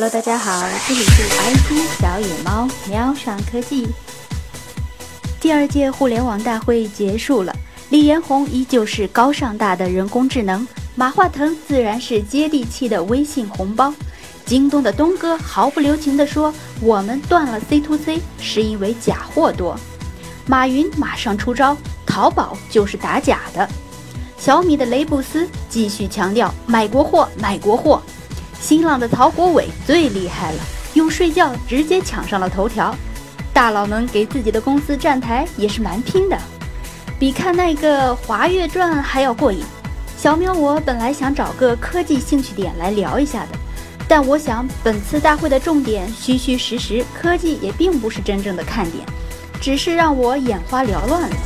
Hello，大家好，这里是 IT 小野猫喵上科技。第二届互联网大会结束了，李彦宏依旧是高尚大的人工智能，马化腾自然是接地气的微信红包，京东的东哥毫不留情地说：“我们断了 C to C 是因为假货多。”马云马上出招，淘宝就是打假的。小米的雷布斯继续强调买国货，买国货。新浪的曹国伟最厉害了，用睡觉直接抢上了头条。大佬们给自己的公司站台也是蛮拼的，比看那个《华岳传》还要过瘾。小喵，我本来想找个科技兴趣点来聊一下的，但我想本次大会的重点虚虚实实，科技也并不是真正的看点，只是让我眼花缭乱了。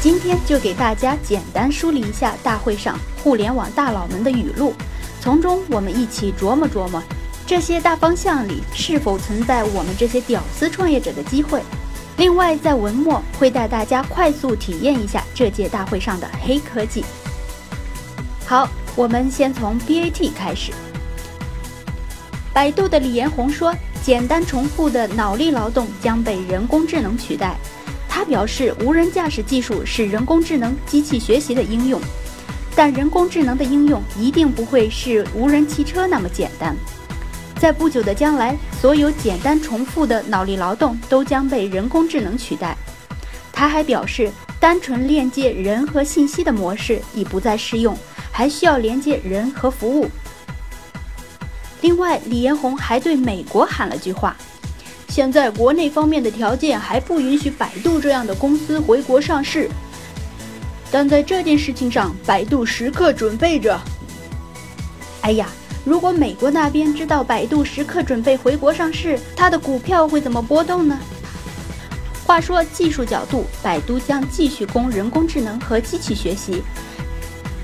今天就给大家简单梳理一下大会上互联网大佬们的语录，从中我们一起琢磨琢磨，这些大方向里是否存在我们这些屌丝创业者的机会。另外，在文末会带大家快速体验一下这届大会上的黑科技。好，我们先从 BAT 开始。百度的李彦宏说：“简单重复的脑力劳动将被人工智能取代。”他表示，无人驾驶技术是人工智能机器学习的应用，但人工智能的应用一定不会是无人汽车那么简单。在不久的将来，所有简单重复的脑力劳动都将被人工智能取代。他还表示，单纯链接人和信息的模式已不再适用，还需要连接人和服务。另外，李彦宏还对美国喊了句话。现在国内方面的条件还不允许百度这样的公司回国上市，但在这件事情上，百度时刻准备着。哎呀，如果美国那边知道百度时刻准备回国上市，它的股票会怎么波动呢？话说技术角度，百度将继续攻人工智能和机器学习，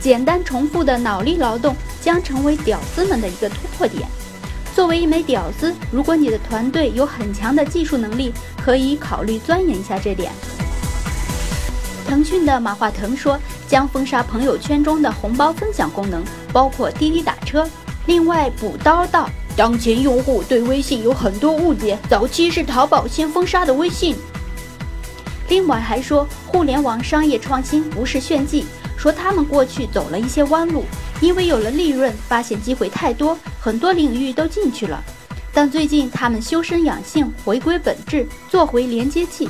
简单重复的脑力劳动将成为屌丝们的一个突破点。作为一枚屌丝，如果你的团队有很强的技术能力，可以考虑钻研一下这点。腾讯的马化腾说，将封杀朋友圈中的红包分享功能，包括滴滴打车。另外，补刀道，当前用户对微信有很多误解，早期是淘宝先封杀的微信。另外还说，互联网商业创新不是炫技，说他们过去走了一些弯路。因为有了利润，发现机会太多，很多领域都进去了。但最近他们修身养性，回归本质，做回连接器，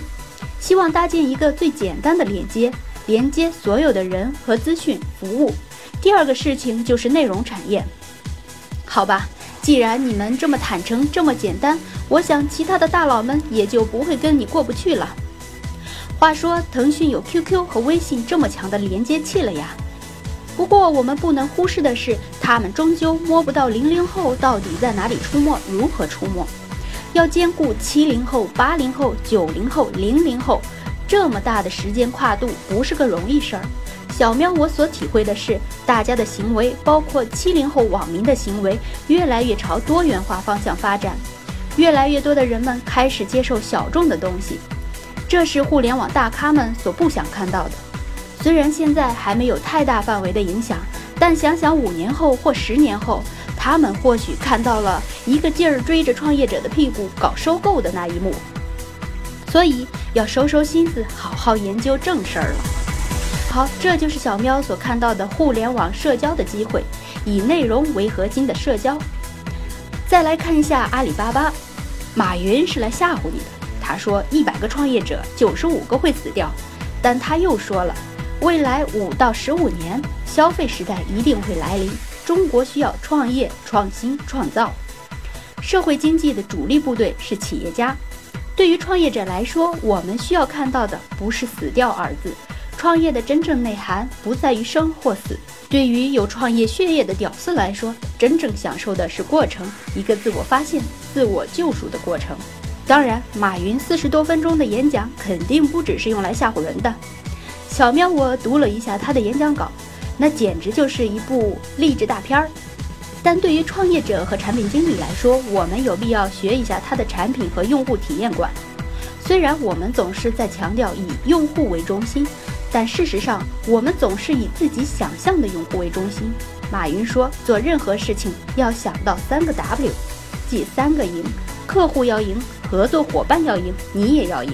希望搭建一个最简单的连接，连接所有的人和资讯服务。第二个事情就是内容产业。好吧，既然你们这么坦诚，这么简单，我想其他的大佬们也就不会跟你过不去了。话说，腾讯有 QQ 和微信这么强的连接器了呀。不过，我们不能忽视的是，他们终究摸不到零零后到底在哪里出没，如何出没。要兼顾七零后、八零后、九零后、零零后这么大的时间跨度，不是个容易事儿。小喵，我所体会的是，大家的行为，包括七零后网民的行为，越来越朝多元化方向发展。越来越多的人们开始接受小众的东西，这是互联网大咖们所不想看到的。虽然现在还没有太大范围的影响，但想想五年后或十年后，他们或许看到了一个劲儿追着创业者的屁股搞收购的那一幕，所以要收收心思，好好研究正事儿了。好，这就是小喵所看到的互联网社交的机会，以内容为核心的社交。再来看一下阿里巴巴，马云是来吓唬你的，他说一百个创业者九十五个会死掉，但他又说了。未来五到十五年，消费时代一定会来临。中国需要创业、创新、创造。社会经济的主力部队是企业家。对于创业者来说，我们需要看到的不是“死掉”二字。创业的真正内涵不在于生或死。对于有创业血液的屌丝来说，真正享受的是过程，一个自我发现、自我救赎的过程。当然，马云四十多分钟的演讲肯定不只是用来吓唬人的。小喵，我读了一下他的演讲稿，那简直就是一部励志大片儿。但对于创业者和产品经理来说，我们有必要学一下他的产品和用户体验观。虽然我们总是在强调以用户为中心，但事实上我们总是以自己想象的用户为中心。马云说，做任何事情要想到三个 W，即三个赢：客户要赢，合作伙伴要赢，你也要赢。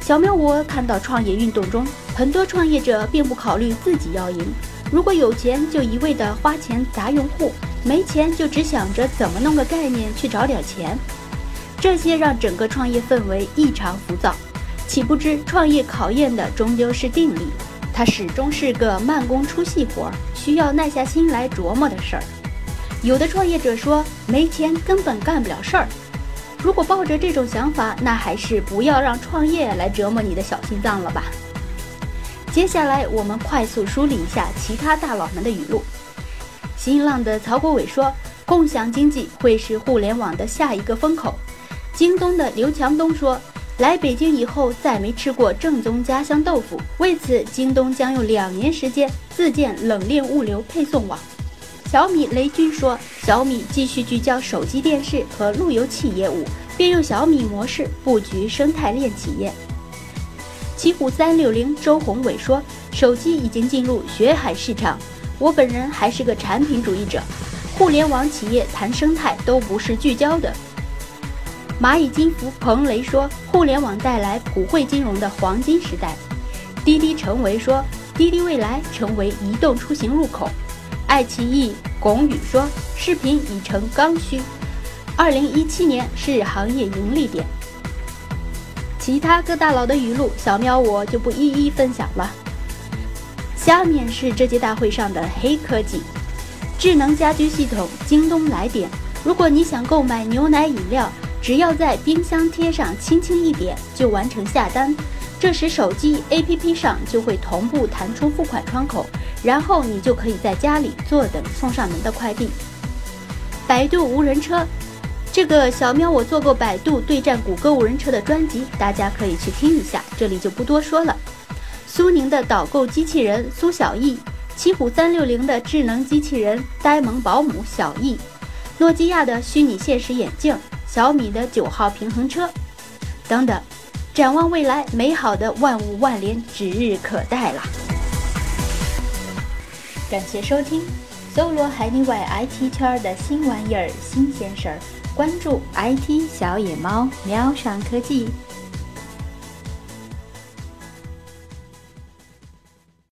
小喵，我看到创业运动中，很多创业者并不考虑自己要赢，如果有钱就一味的花钱砸用户，没钱就只想着怎么弄个概念去找点钱，这些让整个创业氛围异常浮躁。岂不知创业考验的终究是定力，它始终是个慢工出细活，需要耐下心来琢磨的事儿。有的创业者说没钱根本干不了事儿，如果抱着这种想法，那还是不要让创业来折磨你的小心脏了吧。接下来我们快速梳理一下其他大佬们的语录。新浪的曹国伟说，共享经济会是互联网的下一个风口。京东的刘强东说。来北京以后，再没吃过正宗家乡豆腐。为此，京东将用两年时间自建冷链物流配送网。小米雷军说，小米继续聚焦手机、电视和路由器业务，并用小米模式布局生态链企业。奇虎三六零周宏伟说，手机已经进入血海市场。我本人还是个产品主义者，互联网企业谈生态都不是聚焦的。蚂蚁金服彭雷说：“互联网带来普惠金融的黄金时代。”滴滴成为说：“滴滴未来成为移动出行入口。”爱奇艺龚宇说：“视频已成刚需，二零一七年是行业盈利点。”其他各大佬的语录，小喵我就不一一分享了。下面是这届大会上的黑科技：智能家居系统京东来点。如果你想购买牛奶饮料，只要在冰箱贴上轻轻一点，就完成下单。这时手机 APP 上就会同步弹出付款窗口，然后你就可以在家里坐等送上门的快递。百度无人车，这个小喵我做过百度对战谷歌无人车的专辑，大家可以去听一下，这里就不多说了。苏宁的导购机器人苏小艺，奇虎三六零的智能机器人呆萌保姆小艺，诺基亚的虚拟现实眼镜。小米的九号平衡车，等等，展望未来，美好的万物万联指日可待了。感谢收听，搜罗海内外 IT 圈的新玩意儿、新鲜事儿，关注 IT 小野猫，喵上科技。